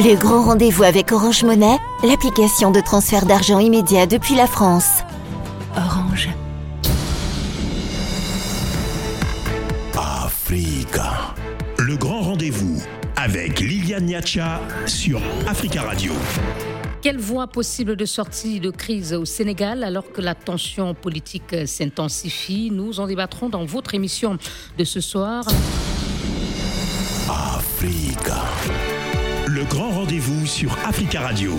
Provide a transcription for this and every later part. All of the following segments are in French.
Le grand rendez-vous avec Orange Monnaie, l'application de transfert d'argent immédiat depuis la France. Orange. Africa. Le grand rendez-vous avec Liliane Niacha sur Africa Radio. Quelle voie possible de sortie de crise au Sénégal alors que la tension politique s'intensifie? Nous en débattrons dans votre émission de ce soir. Africa. Le grand rendez-vous sur Africa Radio.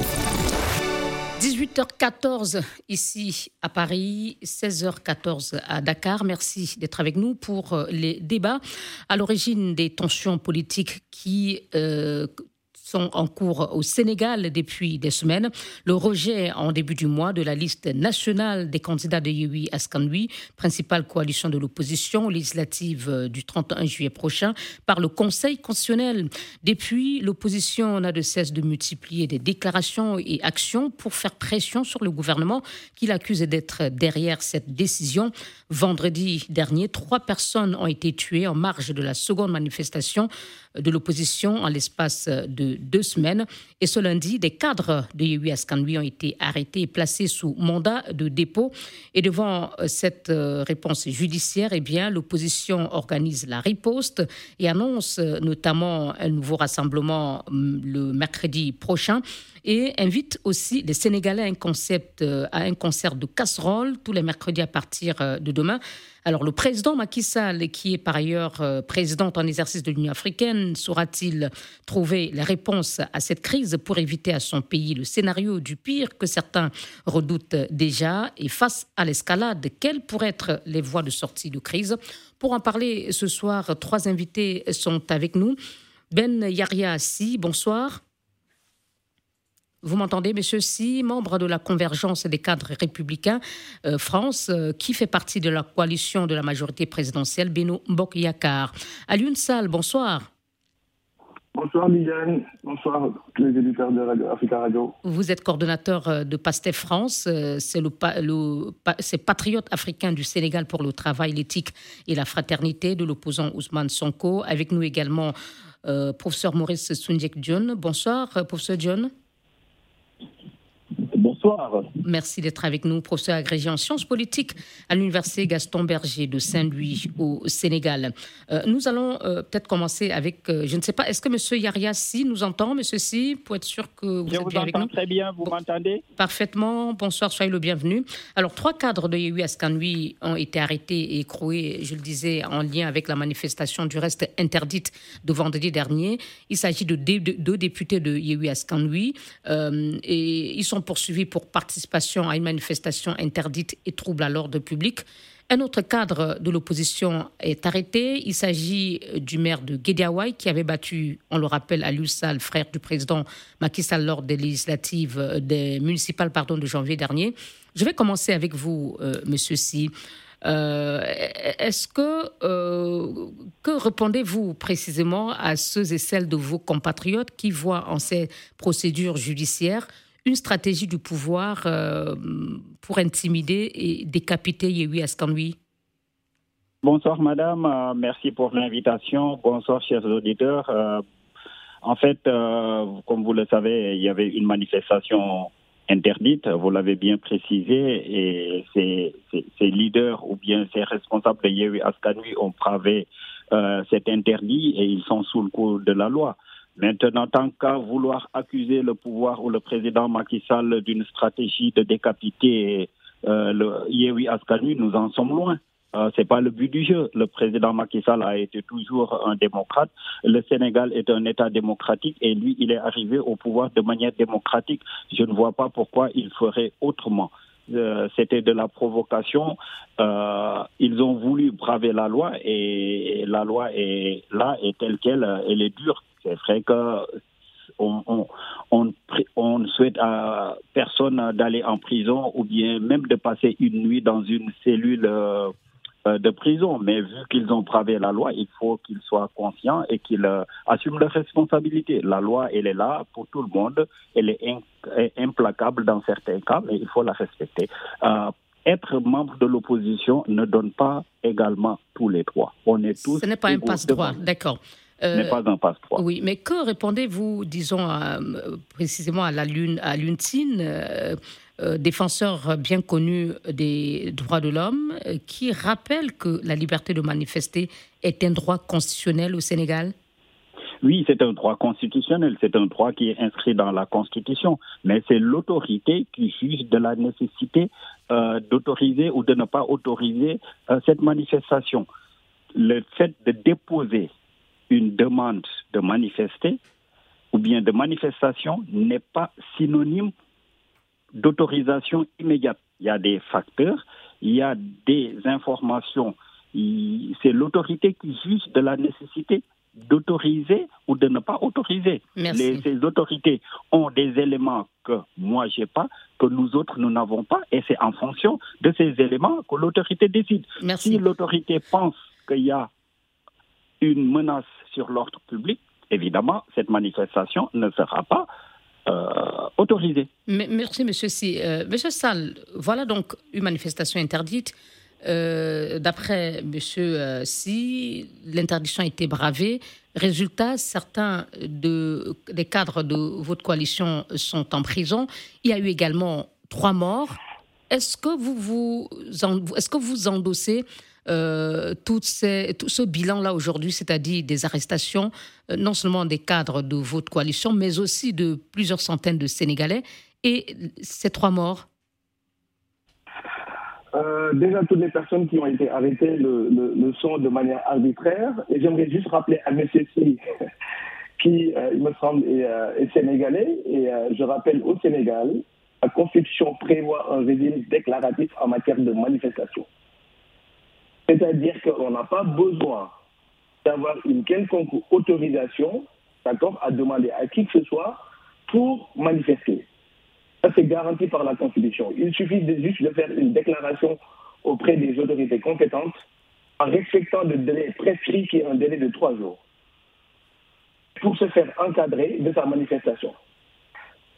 18h14 ici à Paris, 16h14 à Dakar. Merci d'être avec nous pour les débats à l'origine des tensions politiques qui euh, sont en cours au Sénégal depuis des semaines. Le rejet en début du mois de la liste nationale des candidats de Yewi Askanui, principale coalition de l'opposition législative du 31 juillet prochain, par le Conseil constitutionnel. Depuis, l'opposition n'a de cesse de multiplier des déclarations et actions pour faire pression sur le gouvernement qu'il accuse d'être derrière cette décision. Vendredi dernier, trois personnes ont été tuées en marge de la seconde manifestation de l'opposition en l'espace de deux semaines. Et ce lundi, des cadres de Yehui Askanui ont été arrêtés et placés sous mandat de dépôt. Et devant euh, cette euh, réponse judiciaire, eh bien, l'opposition organise la riposte et annonce euh, notamment un nouveau rassemblement hum, le mercredi prochain et invite aussi les Sénégalais à un, à un concert de casserole tous les mercredis à partir de demain. Alors le président Macky Sall, qui est par ailleurs président en exercice de l'Union africaine, saura-t-il trouver les réponses à cette crise pour éviter à son pays le scénario du pire que certains redoutent déjà? Et face à l'escalade, quelles pourraient être les voies de sortie de crise? Pour en parler ce soir, trois invités sont avec nous. Ben Yaria Si, bonsoir. Vous m'entendez, monsieur Si, membre de la convergence des cadres républicains euh, France, euh, qui fait partie de la coalition de la majorité présidentielle, Beno Mbok Yakar. Alioune Sall, bonsoir. Bonsoir Miguel, bonsoir tous les éditeurs de Radio, Africa Radio. Vous êtes coordonnateur euh, de PASTEF France, c'est le, le Patriote africain du Sénégal pour le travail, l'éthique et la fraternité de l'opposant Ousmane Sonko. Avec nous également professeur Maurice Sundiek John. Bonsoir professeur John. Bonsoir. Merci d'être avec nous, professeur agrégé en sciences politiques à l'Université Gaston Berger de Saint-Louis au Sénégal. Euh, nous allons euh, peut-être commencer avec, euh, je ne sais pas, est-ce que M. Yaria Si nous entend, M. Si, pour être sûr que vous êtes bien avec nous? très bien, vous m'entendez? Parfaitement, bonsoir, soyez le bienvenu. Alors, trois cadres de Yehui Askanui ont été arrêtés et écroués, je le disais, en lien avec la manifestation du reste interdite de vendredi dernier. Il s'agit de deux députés de Yehui Askanui et ils sont poursuivis pour participation à une manifestation interdite et trouble à l'ordre public. Un autre cadre de l'opposition est arrêté. Il s'agit du maire de Guédiawaye qui avait battu, on le rappelle, à Sall, frère du président Macky lors des législatives des municipales pardon, de janvier dernier. Je vais commencer avec vous, euh, monsieur Si. Euh, Est-ce que, euh, que répondez-vous précisément à ceux et celles de vos compatriotes qui voient en ces procédures judiciaires une stratégie du pouvoir euh, pour intimider et décapiter Yehui Askanui Bonsoir madame, euh, merci pour l'invitation. Bonsoir chers auditeurs. Euh, en fait, comme vous le savez, il y avait une manifestation interdite, vous l'avez bien précisé, et ces, leaders ou bien ces responsables de Yehui Askanui ont bravé cet interdit et ils sont sous le coup de la loi. Maintenant, tant qu'à vouloir accuser le pouvoir ou le président Macky Sall d'une stratégie de décapiter euh, le Yewi Askanu, nous en sommes loin. Euh, c'est pas le but du jeu. Le président Macky Sall a été toujours un démocrate. Le Sénégal est un État démocratique et lui, il est arrivé au pouvoir de manière démocratique. Je ne vois pas pourquoi il ferait autrement. Euh, c'était de la provocation. Euh, ils ont voulu braver la loi et, la loi est là et telle qu'elle, elle est dure. C'est vrai que on, on, souhaite à personne d'aller en prison ou bien même de passer une nuit dans une cellule euh, de prison. Mais vu qu'ils ont bravé la loi, il faut qu'ils soient conscients et qu'ils euh, assument leurs responsabilités. La loi, elle est là pour tout le monde. Elle est, implacable dans certains cas, mais il faut la respecter. Euh, être membre de l'opposition ne donne pas également tous les droits. On est tous. Ce n'est pas un passe-droit, d'accord. N'est pas un passe-droit. Oui, mais que répondez-vous, disons, précisément à la Lune, à Luntine euh, défenseur bien connu des droits de l'homme, euh, qui rappelle que la liberté de manifester est un droit constitutionnel au Sénégal? Oui, c'est un droit constitutionnel, c'est un droit qui est inscrit dans la Constitution, mais c'est l'autorité qui juge de la nécessité euh, d'autoriser ou de ne pas autoriser cette manifestation. Le fait de déposer une demande de manifester ou bien de manifestation n'est pas synonyme d'autorisation immédiate. Il y a des facteurs, il y a des informations. C'est l'autorité qui juge de la nécessité d'autoriser ou de ne pas autoriser. Les, ces autorités ont des éléments que moi j'ai pas, que nous autres nous n'avons pas, et c'est en fonction de ces éléments que l'autorité décide. Si l'autorité pense qu'il y a une menace sur l'ordre public, évidemment, cette manifestation ne sera pas euh, autorisé. Merci, monsieur Si. Euh, monsieur Sall, voilà donc une manifestation interdite. Euh, d'après monsieur Si, l'interdiction a été bravée. Résultat, certains de, des cadres de votre coalition sont en prison. Il y a eu également trois morts. Est-ce que vous, vous, est-ce que vous endossez euh, tout, ce bilan-là aujourd'hui, c'est-à-dire des arrestations, euh, non seulement des cadres de votre coalition, mais aussi de plusieurs centaines de Sénégalais, et ces trois morts? Euh, déjà, toutes les personnes qui ont été arrêtées le, sont de manière arbitraire. Et j'aimerais juste rappeler à M. Qui, il me semble, est, sénégalais. Et je rappelle au Sénégal, la Constitution prévoit un régime déclaratif en matière de manifestation. C'est-à-dire qu'on n'a pas besoin d'avoir une quelconque autorisation, d'accord, à demander à qui que ce soit pour manifester. Ça, c'est garanti par la Constitution. Il suffit juste de faire une déclaration auprès des autorités compétentes en respectant le délai prescrit qui est un délai de trois jours pour se faire encadrer de sa manifestation.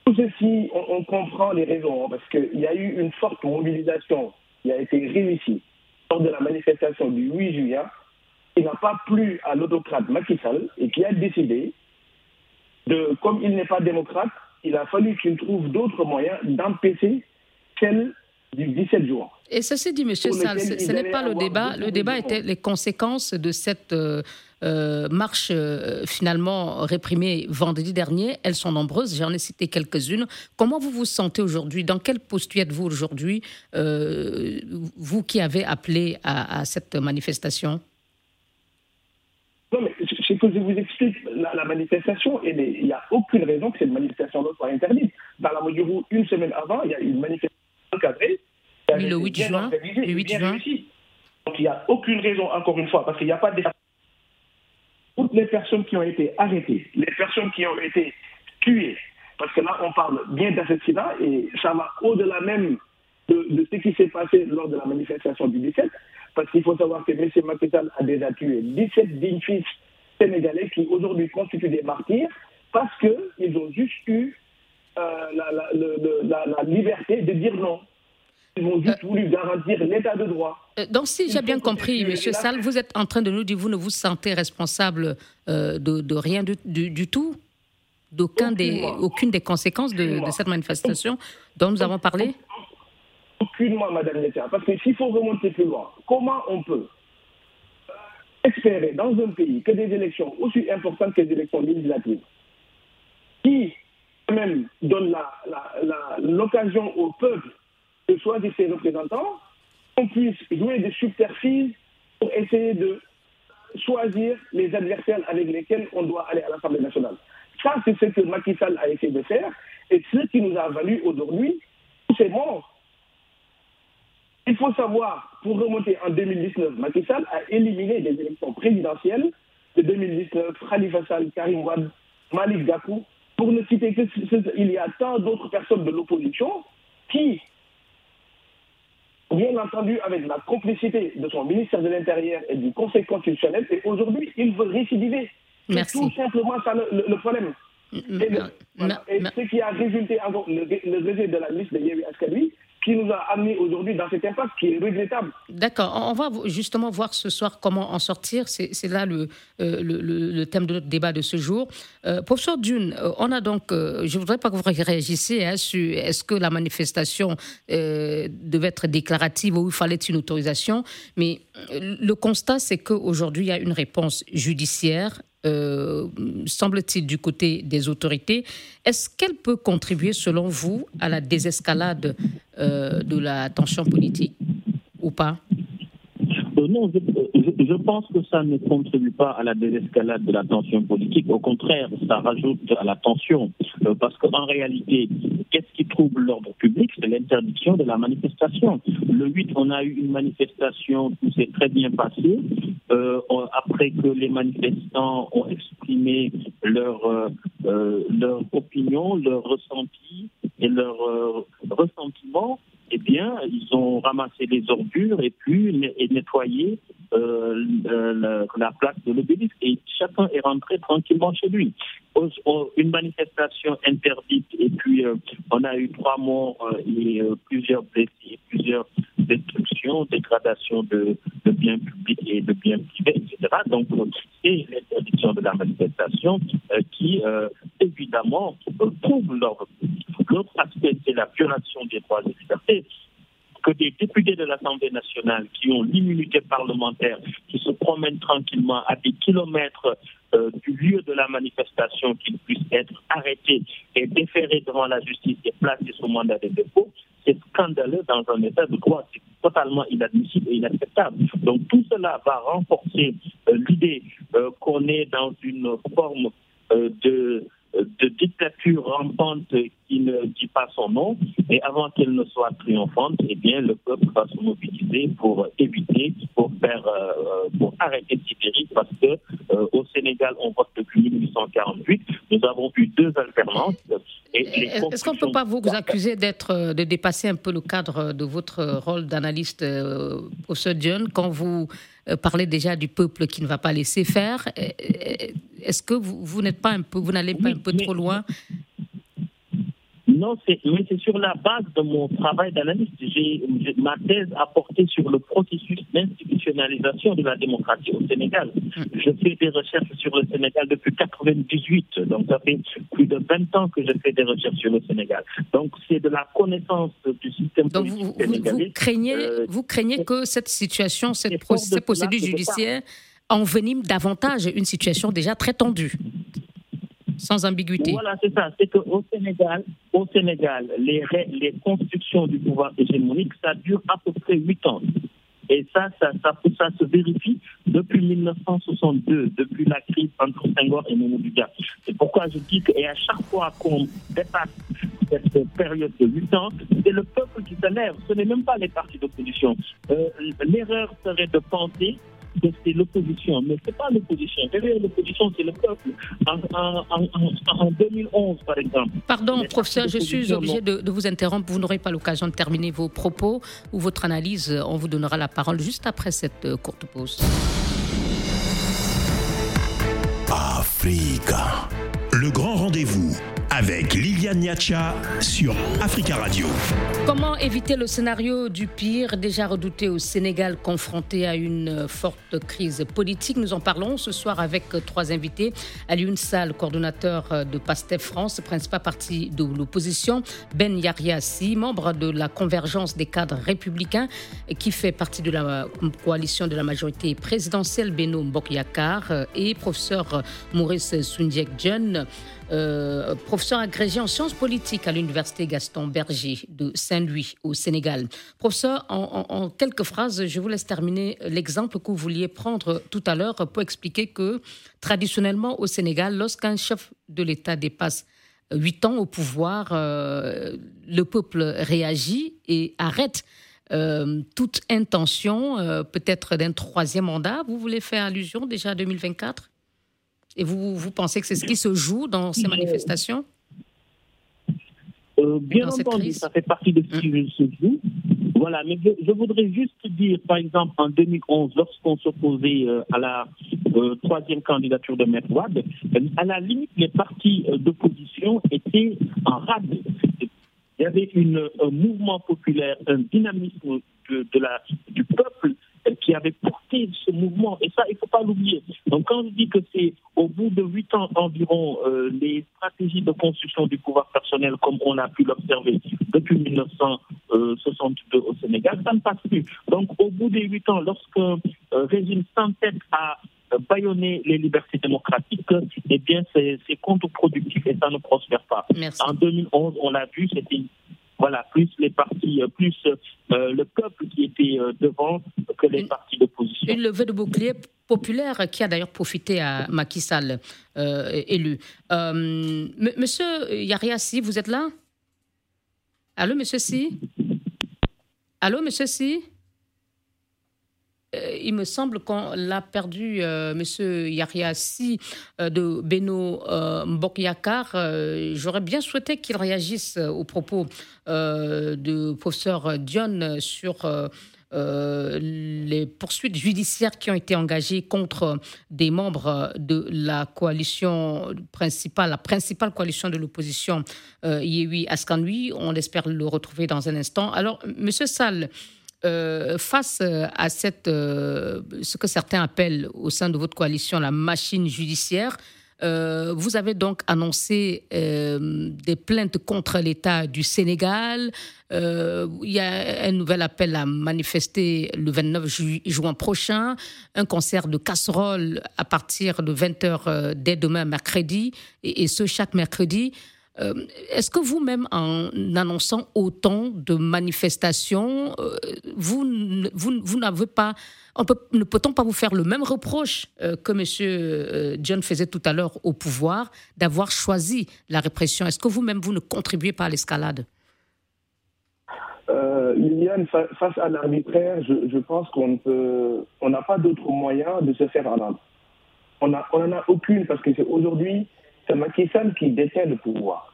Tout ceci, on, on comprend les raisons, parce qu'il y a eu une forte mobilisation qui a été réussie lors de la manifestation du 8 juillet, il n'a pas plu à l'autocrate Macky Sall et qui a décidé de, comme il n'est pas démocrate, il a fallu qu'il trouve d'autres moyens d'empêcher celle 17 juin. Et ceci dit, M. Sall, ce n'est pas le débat. Le débat était les conséquences de cette euh, euh, marche euh, finalement réprimée vendredi dernier. Elles sont nombreuses, j'en ai cité quelques-unes. Comment vous vous sentez aujourd'hui? Dans quelle posture êtes-vous aujourd'hui, vous qui avez appelé à, cette manifestation? Non, mais c'est que je vous explique, la, manifestation, il n'y a aucune raison que cette manifestation soit interdite. Dans la mesure où, une semaine avant, il y a une manifestation encadrée le 8 juin. Le 8 juin. Donc il n'y a aucune raison, encore une fois, parce qu'il n'y a pas de... Toutes les personnes qui ont été arrêtées, les personnes qui ont été tuées, parce que là, on parle bien d'assassinat et ça va au-delà même de, ce qui s'est passé lors de la manifestation du 17, parce qu'il faut savoir que M. Macky a déjà tué 17 dignes fils sénégalais qui aujourd'hui constituent des martyrs parce qu'ils ont juste eu euh, la, liberté de dire non. Ils ont juste euh, voulu garantir l'état de droit. Euh, donc, si j'ai bien compris, M. Sall, vous êtes en train de nous dire vous ne vous sentez responsable euh, de, rien du, tout? D'aucune des, aucune des conséquences de, cette manifestation dont nous avons parlé? Aucunement, Madame Letia. Parce que s'il faut remonter plus loin, comment on peut espérer dans un pays que des élections aussi importantes que les élections législatives, qui même donnent l'occasion au peuple de choisir ses représentants, qu'on puisse jouer des subterfuges pour essayer de choisir les adversaires avec lesquels on doit aller à l'Assemblée nationale. Ça, c'est ce que Macky Sall a essayé de faire et ce qui nous a valu aujourd'hui c'est morts. Il faut savoir, pour remonter en 2019, Macky Sall a éliminé des élections présidentielles de 2019, Khalifa Sall, Karim Wad, Malik Gakou, pour ne citer que il y a tant d'autres personnes de l'opposition qui bien entendu avec la complicité de son ministère de l'Intérieur et du Conseil constitutionnel, et aujourd'hui, il veut récidiver. C'est tout simplement ça le, problème. Et, ce qui a résulté, le, le rejet de la liste de Yévi Askadui, qui nous a amené aujourd'hui dans cette impasse qui est regrettable. D'accord. On va justement voir ce soir comment en sortir. C'est là le, euh, le, le, thème de notre débat de ce jour. Euh, professeur Dune, euh, on a donc, je ne voudrais pas que vous réagissiez hein, sur est-ce que la manifestation devait être déclarative ou il fallait une autorisation, mais le constat, c'est qu'aujourd'hui, il y a une réponse judiciaire euh, semble-t-il, du côté des autorités. Est-ce qu'elle peut contribuer, selon vous, à la désescalade euh, de la tension politique ou pas? Non, je, pense que ça ne contribue pas à la désescalade de la tension politique. Au contraire, ça rajoute à la tension. parce qu'en réalité, qu'est-ce qui trouble l'ordre public? C'est l'interdiction de la manifestation. Le 8, on a eu une manifestation qui s'est très bien passée. Euh, après que les manifestants ont exprimé leur, euh, euh, leur opinion, leur ressenti et leur ressentiment, eh bien, ils ont ramassé les ordures et puis nettoyé la, place de l'obélisque et chacun est rentré tranquillement chez lui. Une manifestation interdite et puis on a eu trois morts et plusieurs blessés, plusieurs destructions, dégradations de, biens publics et de biens privés, etc. Donc, c'est l'interdiction de la manifestation euh, qui, euh, évidemment, trouve l'ordre L'autre aspect, c'est la violation des droits et libertés que des députés de l'Assemblée nationale qui ont l'immunité parlementaire, qui se promènent tranquillement à des kilomètres euh, du lieu de la manifestation, qu'ils puissent être arrêtés et déférés devant la justice et placés sous mandat de dépôt, c'est scandaleux dans un état de droit. C'est totalement inadmissible et inacceptable. Donc tout cela va renforcer euh, l'idée euh, qu'on est dans une forme de de dictature rampante qui ne dit pas son nom, et avant qu'elle ne soit triomphante, eh bien, le peuple va se mobiliser pour éviter, pour faire, euh, pour arrêter Sibérie, parce que euh, au Sénégal, on vote depuis 1848. Nous avons eu deux alternances. Est-ce qu'on ne peut pas vous accuser d'être, euh, de dépasser un peu le cadre de votre rôle d'analyste, au professeur John, quand vous parlez déjà du peuple qui ne va pas laisser faire? Est-ce que vous, vous n'êtes pas un peu, vous n'allez pas un peu trop loin? Non, mais c'est sur la base de mon travail d'analyste. J'ai ma thèse a porté sur le processus d'institutionnalisation de la démocratie au Sénégal. Je fais des recherches sur le Sénégal depuis 98, donc ça fait plus de 20 ans que je fais des recherches sur le Sénégal. Donc c'est de la connaissance du système politique vous, sénégalais. Vous craignez, euh, vous craignez que cette situation, cette, procédure judiciaire envenime davantage une situation déjà très tendue, sans ambiguïté. Voilà, c'est ça. C'est qu'au Sénégal, au Sénégal les, les constructions du pouvoir hégémonique, ça dure à peu près huit ans. Et ça ça, ça, ça, se vérifie depuis 1962, depuis la crise entre Senghor et Mamadou C'est pourquoi je dis que, et à chaque fois qu'on dépasse cette période de 8 ans, c'est le peuple qui s'élève. Ce n'est même pas les partis d'opposition. Euh, l'erreur serait de penser c'est l'opposition. Mais ce n'est pas l'opposition. Derrière l'opposition, c'est le peuple. En, 2011, par exemple. Pardon, professeur, je suis obligé de, de, vous interrompre. Vous n'aurez pas l'occasion de terminer vos propos ou votre analyse. On vous donnera la parole juste après cette euh, courte pause. Africa. Le grand rendez-vous avec Liliane Niacha sur Africa Radio. Comment éviter le scénario du pire déjà redouté au Sénégal confronté à une forte crise politique? Nous en parlons ce soir avec trois invités. Alioune Sall, coordonnateur de PASTEF France, principal parti de l'opposition. Ben Yariassi, membre de la convergence des cadres républicains qui fait partie de la coalition de la majorité présidentielle Beno Mbokyakar et professeur Maurice Sundiek John euh, professeur agrégé en sciences politiques à l'université Gaston Berger de Saint-Louis au Sénégal. Professeur, en, quelques phrases, je vous laisse terminer l'exemple que vous vouliez prendre tout à l'heure pour expliquer que traditionnellement au Sénégal, lorsqu'un chef de l'État dépasse huit ans au pouvoir, euh, le peuple réagit et arrête euh, toute intention, peut-être d'un troisième mandat. Vous voulez faire allusion déjà à 2024 et vous, vous pensez que c'est ce qui se joue dans ces manifestations? Euh, Bien entendu, ça fait partie de ce qui hum. se joue. Voilà, mais je, voudrais juste dire, par exemple, en 2011, lorsqu'on s'opposait euh, à la euh, troisième candidature de Maître à la limite, les partis d'opposition étaient en rade. il y avait une, un mouvement populaire, un dynamisme de, de la, du peuple qui avait porté ce mouvement. Et ça, il ne faut pas l'oublier. Donc quand je dis que c'est au bout de huit ans environ, euh, les stratégies de construction du pouvoir personnel, comme on a pu l'observer depuis 1962 au Sénégal, ça ne passe plus. Donc au bout des huit ans, lorsqu'un euh, régime s'entête à euh, bâillonner les libertés démocratiques, eh bien c'est contre-productif et ça ne prospère pas. Merci. En 2011, on l'a vu, c'était voilà, plus les partis, plus euh, le peuple qui était euh, devant que les partis d'opposition. Une levée de bouclier populaire qui a d'ailleurs profité à Macky Sall, euh, élu. Euh, monsieur Yaria Si, vous êtes là? Allô, monsieur Si Allô, monsieur Si Euh, il me semble qu'on l'a perdu, euh, Monsieur Yaria Si euh, de Beno euh, Mbokyakar. Euh, J'aurais bien souhaité qu'il réagisse euh, aux propos euh, de professeur Dion sur euh, euh, les poursuites judiciaires qui ont été engagées contre des membres de la coalition principale, la principale coalition de l'opposition euh, Yehui Askanui. On espère le retrouver dans un instant. Alors, Monsieur Sall, euh, face euh, à cette, euh, ce que certains appellent au sein de votre coalition la machine judiciaire, vous avez donc annoncé des plaintes contre l'État du Sénégal. Il y a un nouvel appel à manifester le 29 ju- juin prochain, un concert de casseroles à partir de 20h dès demain mercredi, et ce chaque mercredi. Euh, Est-ce que vous-même, en annonçant autant de manifestations, euh, vous, vous, n'avez pas, ne peut-on pas vous faire le même reproche euh, que M. John faisait tout à l'heure au pouvoir, d'avoir choisi la répression? Est-ce que vous-même, vous ne contribuez pas à l'escalade? Liliane, fa- face à l'arbitraire, je, pense qu'on n'a pas d'autre moyen de se faire entendre. On n'en a aucune parce que c'est aujourd'hui, c'est Macky Sall qui détient le pouvoir.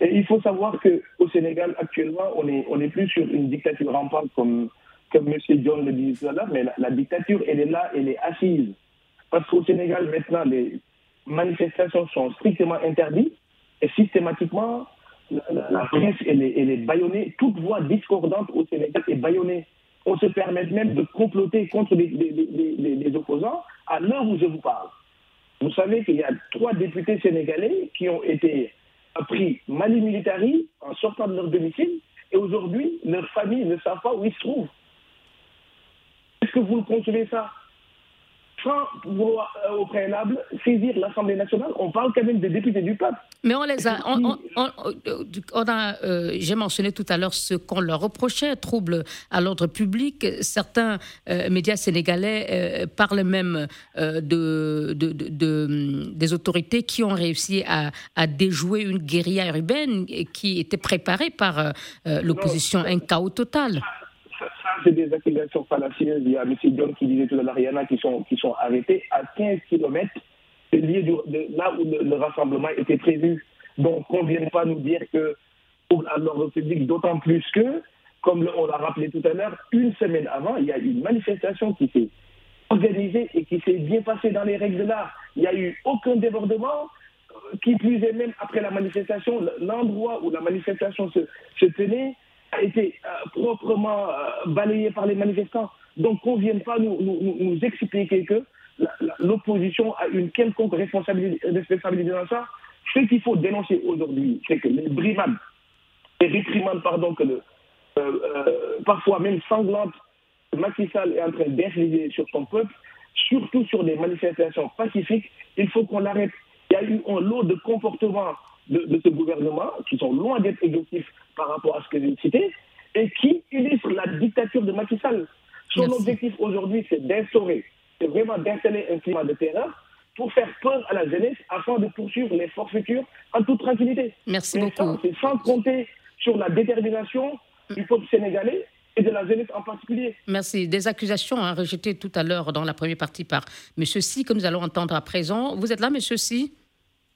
Et il faut savoir qu'au Sénégal, actuellement, on n'est on est plus sur une dictature rampante comme, comme M. John le disait mais la, dictature, elle est là, elle est assise. Parce qu'au Sénégal, maintenant, les manifestations sont strictement interdites et systématiquement, la, presse, est, elle est bâillonnée. Toute voix discordante au Sénégal est bâillonnée. On se permet même de comploter contre les- les opposants à l'heure où je vous parle. Vous savez qu'il y a trois députés sénégalais qui ont été pris mali militari en sortant de leur domicile et aujourd'hui, leurs familles ne savent pas où ils se trouvent. Est-ce que vous le concevez ça? Sans vouloir euh, au préalable saisir l'Assemblée nationale, on parle quand même des députés du peuple. Mais on les a. On, on- on- on a euh, J'ai mentionné tout à l'heure ce qu'on leur reprochait, troubles à l'ordre public. Certains euh, médias sénégalais parlent même de, de- de- de- des autorités qui ont réussi à, à déjouer une guérilla urbaine qui était préparée par l'opposition. Un chaos total. Ça, c'est des accusations fallacieuses. Il y a M. John qui disait tout à l'heure, il y en a qui sont, qui sont arrêtés à 15 km lieu du- de là où le, le rassemblement était prévu. Donc, qu'on ne vienne pas nous dire que pour l'ordre public, d'autant plus que, comme on l'a rappelé tout à l'heure, une semaine avant, il y a eu une manifestation qui s'est organisée et qui s'est bien passée dans les règles de l'art. Il n'y a eu aucun débordement, euh, qui plus est même après la manifestation, l'endroit où la manifestation se tenait été euh, proprement euh, balayé par les manifestants. Donc qu'on ne vienne pas nous, expliquer que l'opposition a une quelconque responsabilité, responsabilité dans ça. Ce qu'il faut dénoncer aujourd'hui, c'est que les brimades, les réprimandes, pardon, que le, euh, parfois même sanglantes, Macky est en train d'infliger sur son peuple, surtout sur des manifestations pacifiques, il faut qu'on l'arrête. Il y a eu un lot de comportements de, de ce gouvernement qui sont loin d'être exhaustifs par rapport à ce que j'ai cité et qui illustrent la dictature de Macky Sall. Son Merci. objectif aujourd'hui, c'est d'instaurer, c'est vraiment d'installer un climat de terreur pour faire peur à la jeunesse afin de poursuivre les forfaitures en toute tranquillité. Merci Mais beaucoup. c'est sans compter sur la détermination du peuple sénégalais et de la jeunesse en particulier. Merci. Des accusations hein, rejetées tout à l'heure dans la première partie par M. Si, que nous allons entendre à présent. Vous êtes là, M. Si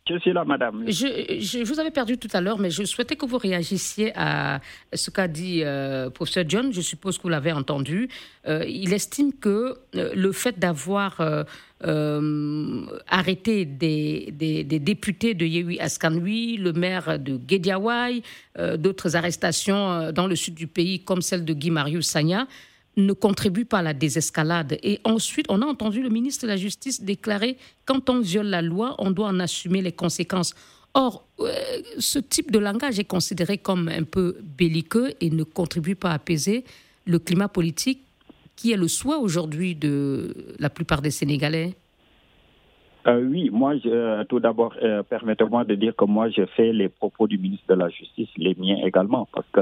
Je suis là, madame. Je, vous avais perdu tout à l'heure, mais je souhaitais que vous réagissiez à ce qu'a dit euh, professeur John. Je suppose que vous l'avez entendu. Euh, il estime que euh, le fait d'avoir arrêté des, députés de Yehui Askanui, le maire de Gediawai, d'autres arrestations dans le sud du pays, comme celle de Guy Marius Sagna, ne contribue pas à la désescalade. Et ensuite, on a entendu le ministre de la Justice déclarer quand on viole la loi, on doit en assumer les conséquences. Or, euh, ce type de langage est considéré comme un peu belliqueux et ne contribue pas à apaiser le climat politique qui est le souhait aujourd'hui de la plupart des Sénégalais. Euh, oui, moi, euh, tout d'abord, euh, permettez-moi de dire que moi, je fais les propos du ministre de la Justice, les miens également, parce que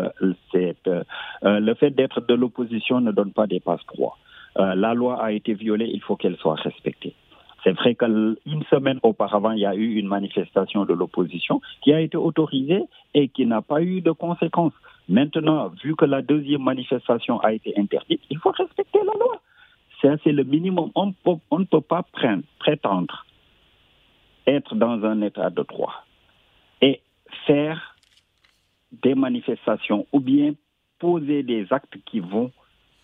c'est le fait d'être de l'opposition ne donne pas des passe-droits. la loi a été violée, il faut qu'elle soit respectée. C'est vrai qu'une semaine auparavant, il y a eu une manifestation de l'opposition qui a été autorisée et qui n'a pas eu de conséquences. Maintenant, vu que la deuxième manifestation a été interdite, il faut respecter la loi. C'est le minimum. On, on, ne peut pas prendre, prétendre être dans un état de droit et faire des manifestations ou bien poser des actes qui vont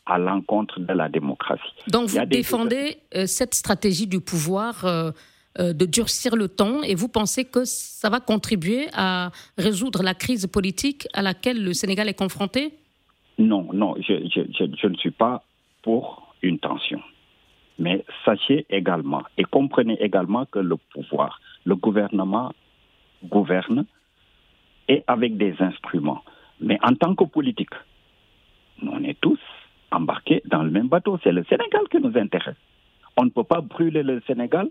à l'encontre de la démocratie. Donc vous défendez euh, cette stratégie du pouvoir euh, euh, de durcir le ton et vous pensez que ça va contribuer à résoudre la crise politique à laquelle le Sénégal est confronté? Non, non, je, je ne suis pas pour une tension. Mais sachez également et comprenez également que le pouvoir, le gouvernement gouverne et avec des instruments. Mais en tant que politique, on est tous embarqués dans le même bateau. C'est le Sénégal qui nous intéresse. On ne peut pas brûler le Sénégal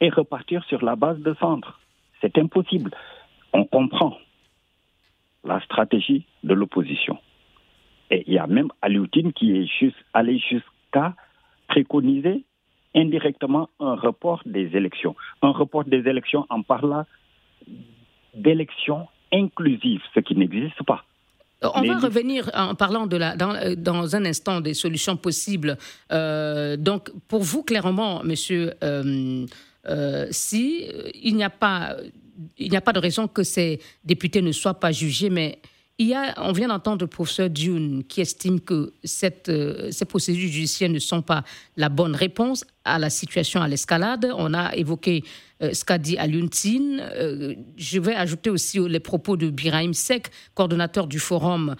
et repartir sur la base de centre. C'est impossible. On comprend la stratégie de l'opposition. Et il y a même Alioutine qui est juste allé jusqu'à préconiser indirectement un report des élections. Un report des élections en parlant d'élections inclusives, ce qui n'existe pas. Euh, on va revenir en parlant de la, dans, euh, dans, un instant des solutions possibles. Euh, donc, pour vous, clairement, monsieur, si il n'y a pas, il n'y a pas de raison que ces députés ne soient pas jugés, mais on vient d'entendre le professeur Dune qui estime que euh, ces procédures judiciaires ne sont pas la bonne réponse à la situation à l'escalade. On a évoqué euh, ce qu'a dit Aluntine. Euh, je vais ajouter aussi les propos de Birahim Sek, coordonnateur du forum,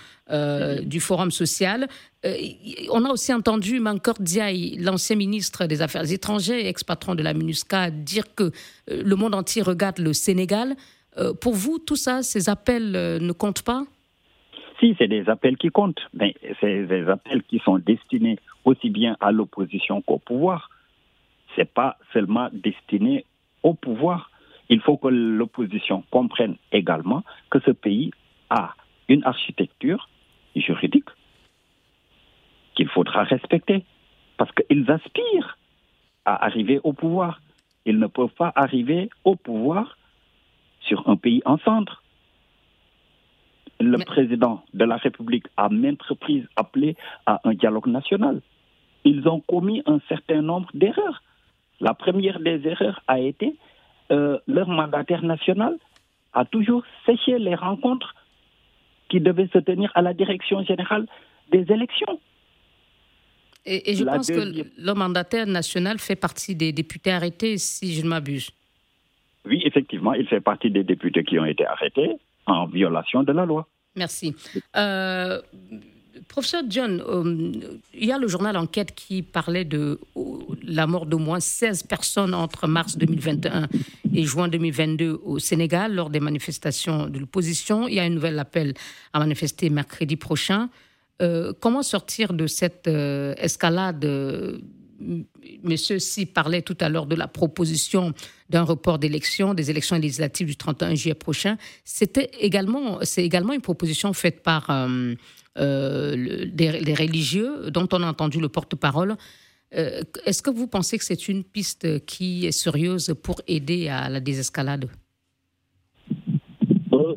forum social. on a aussi entendu Mankor Diaye, l'ancien ministre des Affaires étrangères ex-patron de la MINUSCA, dire que le monde entier regarde le Sénégal. pour vous, tout ça, ces appels ne comptent pas? Si, c'est des appels qui comptent, mais c'est des appels qui sont destinés aussi bien à l'opposition qu'au pouvoir. Ce n'est pas seulement destiné au pouvoir. Il faut que l'opposition comprenne également que ce pays a une architecture juridique qu'il faudra respecter. Parce qu'ils aspirent à arriver au pouvoir. Ils ne peuvent pas arriver au pouvoir sur un pays en centre le président de la République a maintes reprises appelé à un dialogue national. Ils ont commis un certain nombre d'erreurs. La première des erreurs a été euh, leur mandataire national a toujours séché les rencontres qui devaient se tenir à la direction générale des élections. Et, je pense que le mandataire national fait partie des députés arrêtés, si je ne m'abuse. Oui, effectivement, il fait partie des députés qui ont été arrêtés en violation de la loi. Merci. Euh, professeur John, euh, il y a le journal Enquête qui parlait de la mort d'au moins 16 personnes entre mars 2021 et juin 2022 au Sénégal lors des manifestations de l'opposition. Il y a un nouvel appel à manifester mercredi prochain. Euh, comment sortir de cette escalade Monsieur Si parlait tout à l'heure de la proposition d'un report d'élections, des élections législatives du 31 juillet prochain. C'était également, c'est également une proposition faite par euh, euh, des, religieux dont on a entendu le porte-parole. Euh, est-ce que vous pensez que c'est une piste qui est sérieuse pour aider à la désescalade?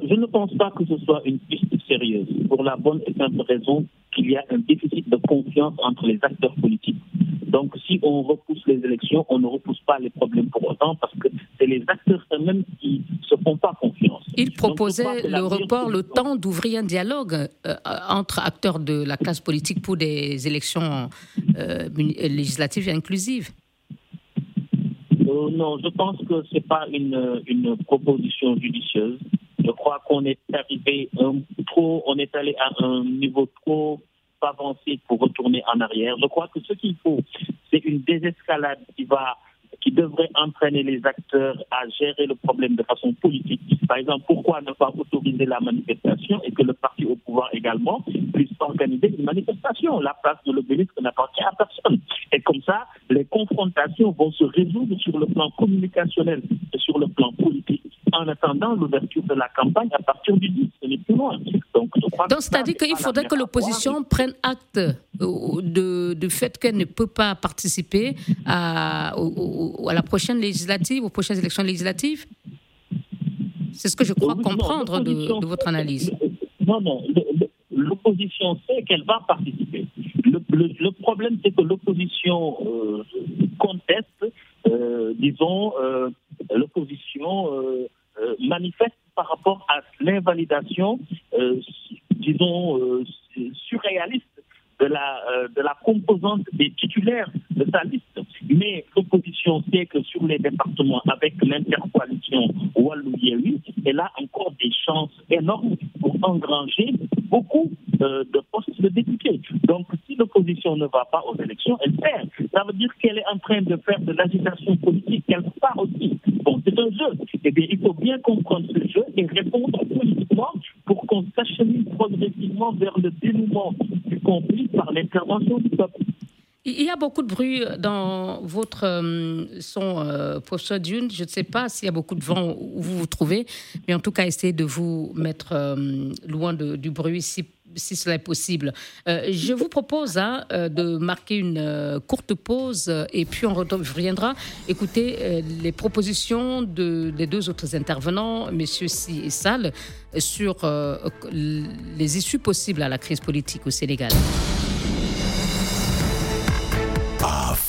Je ne pense pas que ce soit une piste sérieuse, pour la bonne et simple raison qu'il y a un déficit de confiance entre les acteurs politiques Donc, si on repousse les élections, on ne repousse pas les problèmes pour autant parce que c'est les acteurs eux-mêmes qui ne se font pas confiance. Il proposait le report, le temps d'ouvrir un dialogue euh, entre acteurs de la classe politique pour des élections euh, législatives et inclusives. Euh, non, je pense que ce n'est pas une, une proposition judicieuse. Je crois qu'on est arrivé un, trop, on est allé à un niveau trop avancé pour retourner en arrière. Je crois que ce qu'il faut, c'est une désescalade qui va qui devrait entraîner les acteurs à gérer le problème de façon politique. Par exemple, pourquoi ne pas autoriser la manifestation et que le parti au pouvoir également puisse organiser une manifestation? La place de l'obélisque n'appartient à personne. Et comme ça, les confrontations vont se résoudre sur le plan communicationnel et sur le plan politique en attendant l'ouverture de la campagne à partir du 10. Ce n'est plus loin. Donc, Donc c'est-à-dire qu'il faudrait que l'opposition prenne acte euh, de, du fait qu'elle ne peut pas participer à, à la prochaine législative, aux prochaines élections législatives C'est ce que je crois comprendre de, votre analyse. Non, non. L'opposition sait qu'elle va participer. Le, problème, c'est que l'opposition euh, conteste, euh, disons, l'opposition manifeste par rapport à l'invalidation, disons, surréaliste de la, euh, de la composante des titulaires de sa liste. Mais l'opposition sait que sur les départements, avec l'intercoalition Wallou-Yehui, elle a encore des chances énormes pour engranger beaucoup euh, de postes de députés. Donc, si l'opposition ne va pas aux élections, elle perd. Ça veut dire qu'elle est en train de faire de l'agitation politique quelque part aussi. Bon, c'est un jeu. Eh bien, il faut bien comprendre ce jeu et répondre qu'on s'achemine progressivement vers le dénouement du conflit par l'intervention du peuple. Il y a beaucoup de bruit dans votre euh, son, euh, professeur Dune. Je ne sais pas s'il y a beaucoup de vent où vous vous trouvez, mais en tout cas, essayez de vous mettre euh, loin du bruit si, si cela est possible. je vous propose hein, de marquer une courte pause et puis on reviendra écouter les propositions de, des deux autres intervenants, messieurs Si et Sall, sur les issues possibles à la crise politique au Sénégal.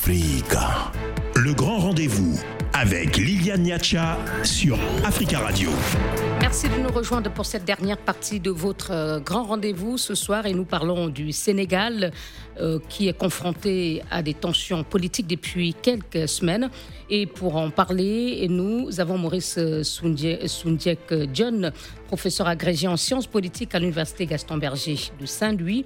Africa. Le grand rendez-vous avec Liliane Niacha sur Africa Radio. Merci de nous rejoindre pour cette dernière partie de votre euh, grand rendez-vous ce soir et nous parlons du Sénégal euh, qui est confronté à des tensions politiques depuis quelques semaines. Et pour en parler, nous avons Maurice Soundiek John, professeur agrégé en sciences politiques à l'Université Gaston Berger de Saint-Louis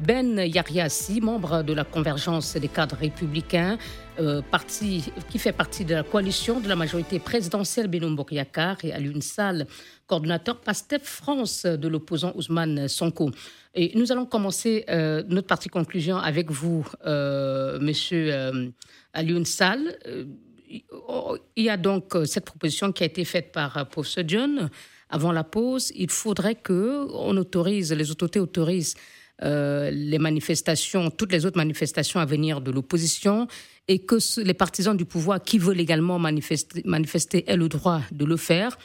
ben Yariassi, membre de la Convergence des cadres républicains, euh, parti, qui fait partie de la coalition de la majorité présidentielle Benoît et Alun Sall, coordonnateur PASTEF France de l'opposant Ousmane Sonko. Et nous allons commencer euh, notre partie conclusion avec vous, euh, monsieur Alun Sall. il y a donc cette proposition qui a été faite par professeur John. Avant la pause, il faudrait que on autorise, les autorités autorisent euh, les manifestations, toutes les autres manifestations à venir de l'opposition et que les partisans du pouvoir qui veulent également manifester, manifester aient le droit de le faire.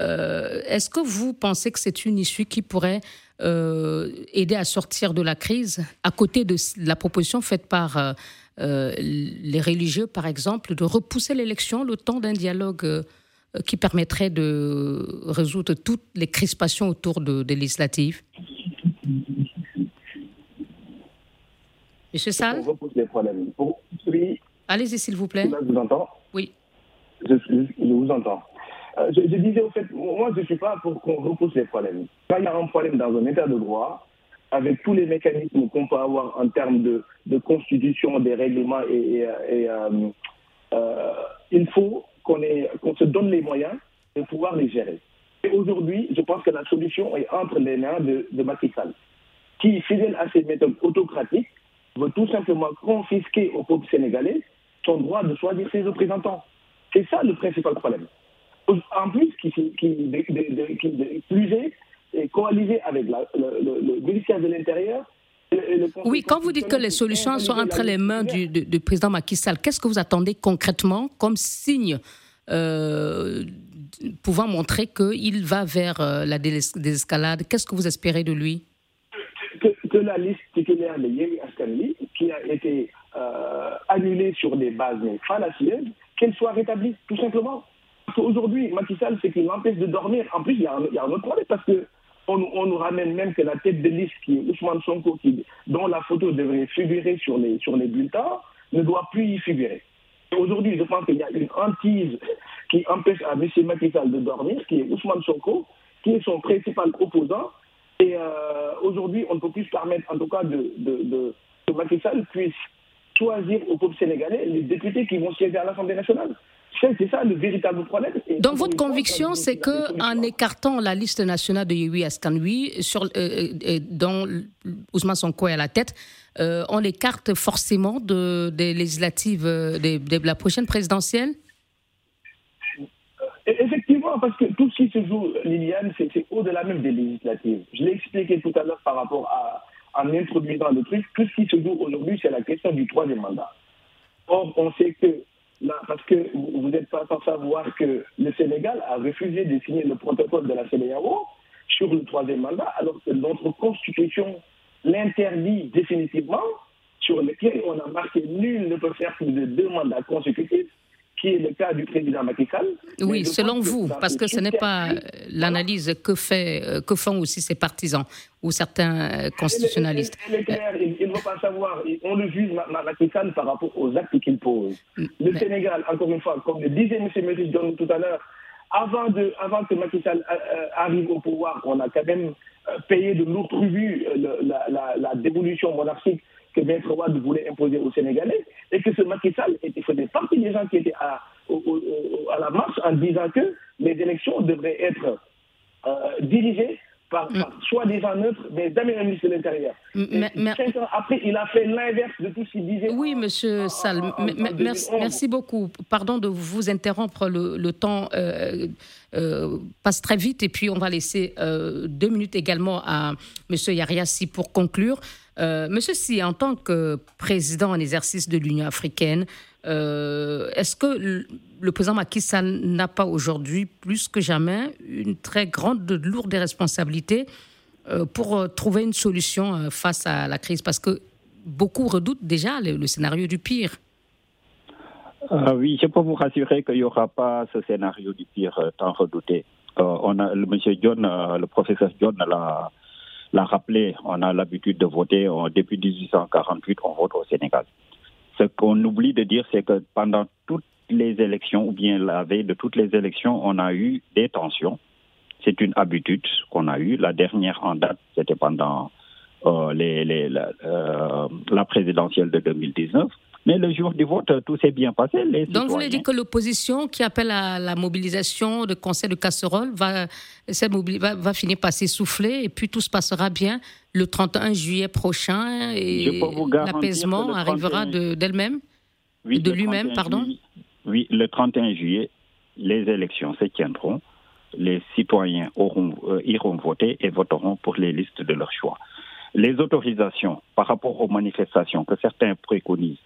Euh, est-ce que vous pensez que c'est une issue qui pourrait euh, aider à sortir de la crise, à côté de la proposition faite par les religieux, par exemple, de repousser l'élection le temps d'un dialogue qui permettrait de résoudre toutes les crispations autour de, des législatives? Monsieur Salle On les problèmes. Allez-y, s'il vous plaît. Je vous entends Oui. Je, vous entends. Euh, je, disais, au fait, moi, je ne suis pas pour qu'on repousse les problèmes. Quand il y a un problème dans un état de droit, avec tous les mécanismes qu'on peut avoir en termes de, de constitution, des règlements, et, euh, euh, il faut qu'on se donne les moyens de pouvoir les gérer. Et aujourd'hui, je pense que la solution est entre les mains de, de Macky Sall, qui, fidèle à ses méthodes autocratiques, veut tout simplement confisquer au peuple sénégalais son droit de choisir ses représentants. C'est ça le principal problème. En plus, qui, qui, plus est, coalisé avec le, ministère de l'Intérieur. Oui, quand vous dites que les solutions sont entre les mains du, président Macky Sall, qu'est-ce que vous attendez concrètement comme signe euh, pouvant montrer qu'il va vers euh, la désescalade? Qu'est-ce que vous espérez de lui? Que, la liste titulaire de Yemi Askanli, qui a été annulée sur des bases fallacieuses, qu'elle soit rétablie, tout simplement. Parce qu'aujourd'hui, Macky c'est qu'il empêche de dormir. En plus, il y, a un, autre problème parce que on, nous ramène même que la tête de liste qui est Ousmane Sonko, qui, dont la photo devrait figurer sur les, sur les bulletins, ne doit plus y figurer. Aujourd'hui, je pense qu'il y a une hantise qui empêche à M. Macky de dormir, qui est Ousmane Sonko, qui est son principal opposant. Et euh, aujourd'hui, on ne peut plus se permettre, en tout cas, de, de, que Macky Sall puisse choisir au peuple sénégalais les députés qui vont siéger à l'Assemblée nationale. C'est ça le véritable problème. Donc votre conviction, c'est que en écartant la liste nationale de Yehui Askanui, sur, euh, euh, dont Ousmane Sonko est à la tête, on écarte forcément de, des législatives de la prochaine présidentielle? Parce que tout ce qui se joue, Liliane, c'est au-delà même des législatives. Je l'ai expliqué tout à l'heure par rapport à, en introduisant le truc, tout ce qui se joue aujourd'hui, c'est la question du troisième mandat. Or, on sait que, là, parce que vous n'êtes pas sans savoir que le Sénégal a refusé de signer le protocole de la CEDEAO sur le troisième mandat, alors que notre constitution l'interdit définitivement, sur lequel on a marqué nul ne peut faire plus de deux mandats consécutifs qui est le cas du président Macky Sall. Oui, selon vous, parce que ce n'est pas l'analyse que, fait, euh, que font aussi ses partisans ou certains euh, constitutionnalistes. Il est clair, il ne faut pas savoir. On le juge Macky Sall par rapport aux actes qu'il pose. Mm, le Sénégal, encore une fois, comme le disait M. Méris tout à l'heure, avant, de, avant que Macky Sall euh, arrive au pouvoir, on a quand même payé de lourds tributs la, la, la dévolution monarchique que Maître Ouad voulait imposer aux Sénégalais et que ce Macky Sall était, faisait partie des gens qui étaient à, à la marche en disant que les élections devraient être euh, dirigées par, mm. gens neutres, mais jamais un ministre de l'Intérieur. Cinq ans après, il a fait l'inverse de tout ce qu'il disait. Oui, monsieur Sall, merci, beaucoup. Pardon de vous interrompre, le, temps euh, euh, passe très vite et puis on va laisser deux minutes également à monsieur Yariassi pour conclure. Euh, monsieur Si, en tant que président en exercice de l'Union africaine, euh, est-ce que le, président Macky Sall n'a pas aujourd'hui, plus que jamais, une très grande, lourde responsabilité euh, pour trouver une solution face à la crise? Parce que beaucoup redoutent déjà le, scénario du pire. oui, je peux vous rassurer qu'il n'y aura pas ce scénario du pire tant redouté. on a, le monsieur John, le professeur John l'a l'a rappelé, on a l'habitude de voter, depuis 1848, on vote au Sénégal. Ce qu'on oublie de dire, c'est que pendant toutes les élections, ou bien la veille de toutes les élections, on a eu des tensions. C'est une habitude qu'on a eue. La dernière en date, c'était pendant euh, euh, la présidentielle de 2019. Mais le jour du vote, tout s'est bien passé. Donc vous voulez dire que l'opposition qui appelle à la mobilisation de conseil de casserole va, va, va finir par s'essouffler et puis tout se passera bien le 31 juillet prochain et l'apaisement arrivera d'elle-même oui, De lui-même, pardon? Oui, le 31 juillet, les élections se tiendront. Les citoyens auront, euh, iront voter et voteront pour les listes de leur choix. Les autorisations par rapport aux manifestations que certains préconisent,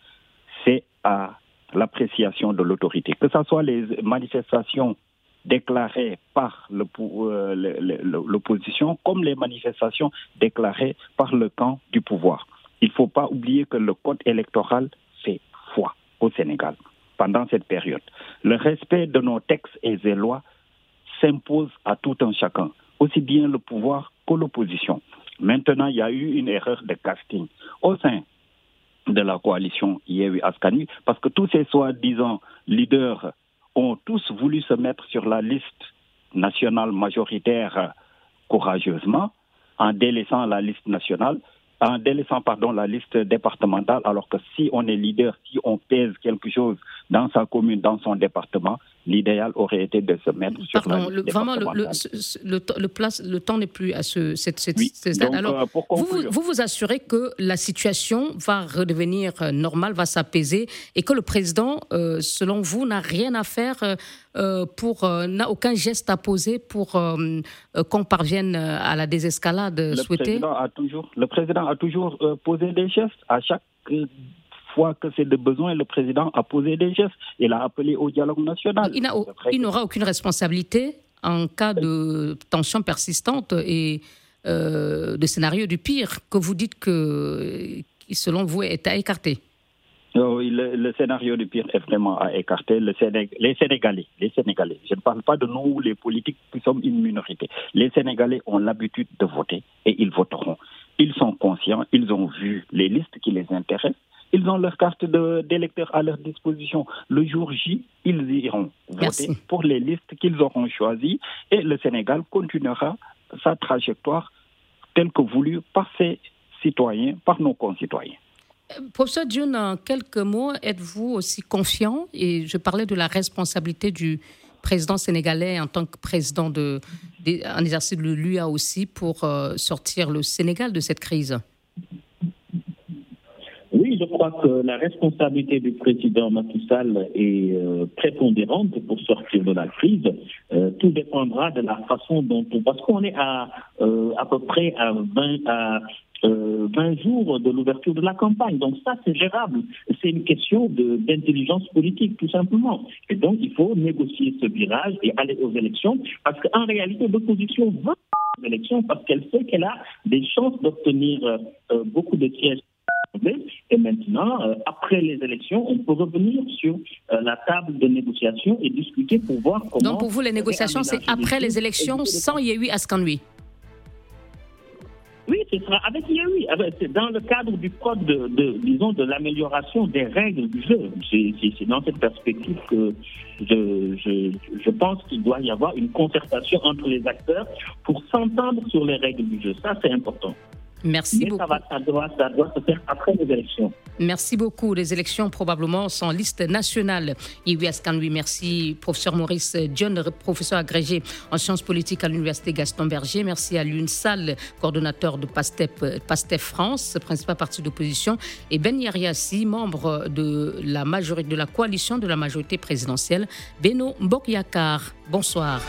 à l'appréciation de l'autorité. Que ce soit les manifestations déclarées par euh, l'opposition comme les manifestations déclarées par le camp du pouvoir. Il ne faut pas oublier que le code électoral fait foi au Sénégal pendant cette période. Le respect de nos textes et des lois s'impose à tout un chacun, aussi bien le pouvoir que l'opposition. Maintenant, il y a eu une erreur de casting au sein de la coalition Yewi Askani, parce que tous ces soi-disant leaders ont tous voulu se mettre sur la liste nationale majoritaire courageusement, en délaissant la liste nationale en délaissant pardon, la liste départementale, alors que si on est leader, si on pèse quelque chose dans sa commune, dans son département, l'idéal aurait été de se mettre sur la le, Vraiment, le, le, le temps n'est plus à ce, cette, cette, alors, euh, vous, vous, vous assurez que la situation va redevenir euh, normale, va s'apaiser, et que le président, euh, selon vous, n'a rien à faire pour, n'a aucun geste à poser pour qu'on parvienne à la désescalade souhaitée? président a toujours, Le président a toujours posé des gestes. À chaque fois que c'est de besoin, le président a posé des gestes. Il a appelé au dialogue national. Il n'aura aucune responsabilité en cas de tension persistante et euh, de scénario du pire que vous dites que, selon vous, est à écarter. Oh le, scénario du pire est vraiment à écarter. les Sénégalais, les Sénégalais, je ne parle pas de nous, les politiques, qui sommes une minorité. Les Sénégalais ont l'habitude de voter et ils voteront. Ils sont conscients, ils ont vu les listes qui les intéressent, ils ont leur carte d'électeur à leur disposition. Le jour J, ils iront voter pour les listes qu'ils auront choisies et le Sénégal continuera sa trajectoire telle que voulue par ses citoyens, par nos concitoyens. Professeur Dune, en quelques mots, êtes-vous aussi confiant Et je parlais de la responsabilité du président sénégalais en tant que président de, en exercice de l'UA aussi pour euh, sortir le Sénégal de cette crise? Oui, je crois que la responsabilité du président Macky est euh, prépondérante pour sortir de la crise. Euh, tout dépendra de la façon dont on... Parce qu'on est à à peu près à 20, à 20 euh, jours de l'ouverture de la campagne. Donc ça, c'est gérable. C'est une question d'intelligence politique, tout simplement. Et donc, il faut négocier ce virage et aller aux élections, parce qu'en réalité, l'opposition va aux élections parce qu'elle sait qu'elle a des chances d'obtenir euh, euh, beaucoup de sièges. Et maintenant, après les élections, on peut revenir sur la table de négociation et discuter pour voir comment... Donc pour vous, les négociations, c'est après les élections, sans Yehui Askanui oui, ce sera avec oui, C'est dans le cadre du code de, disons, de l'amélioration des règles du jeu. C'est dans cette perspective que je, je, je pense qu'il doit y avoir une concertation entre les acteurs pour s'entendre sur les règles du jeu. Ça, c'est important. Merci beaucoup. Ça, doit, se faire après les élections. Merci beaucoup. Les élections probablement sont liste nationale. oui, merci. Professeur Maurice John, professeur agrégé en sciences politiques à l'Université Gaston Berger. Merci à l'UNSAL, coordonnateur de PASTEF, PASTEF France, principal parti d'opposition. Et Ben Yariassi, membre de la majorité de la coalition de la majorité présidentielle. Beno Mbokyakar. Bonsoir.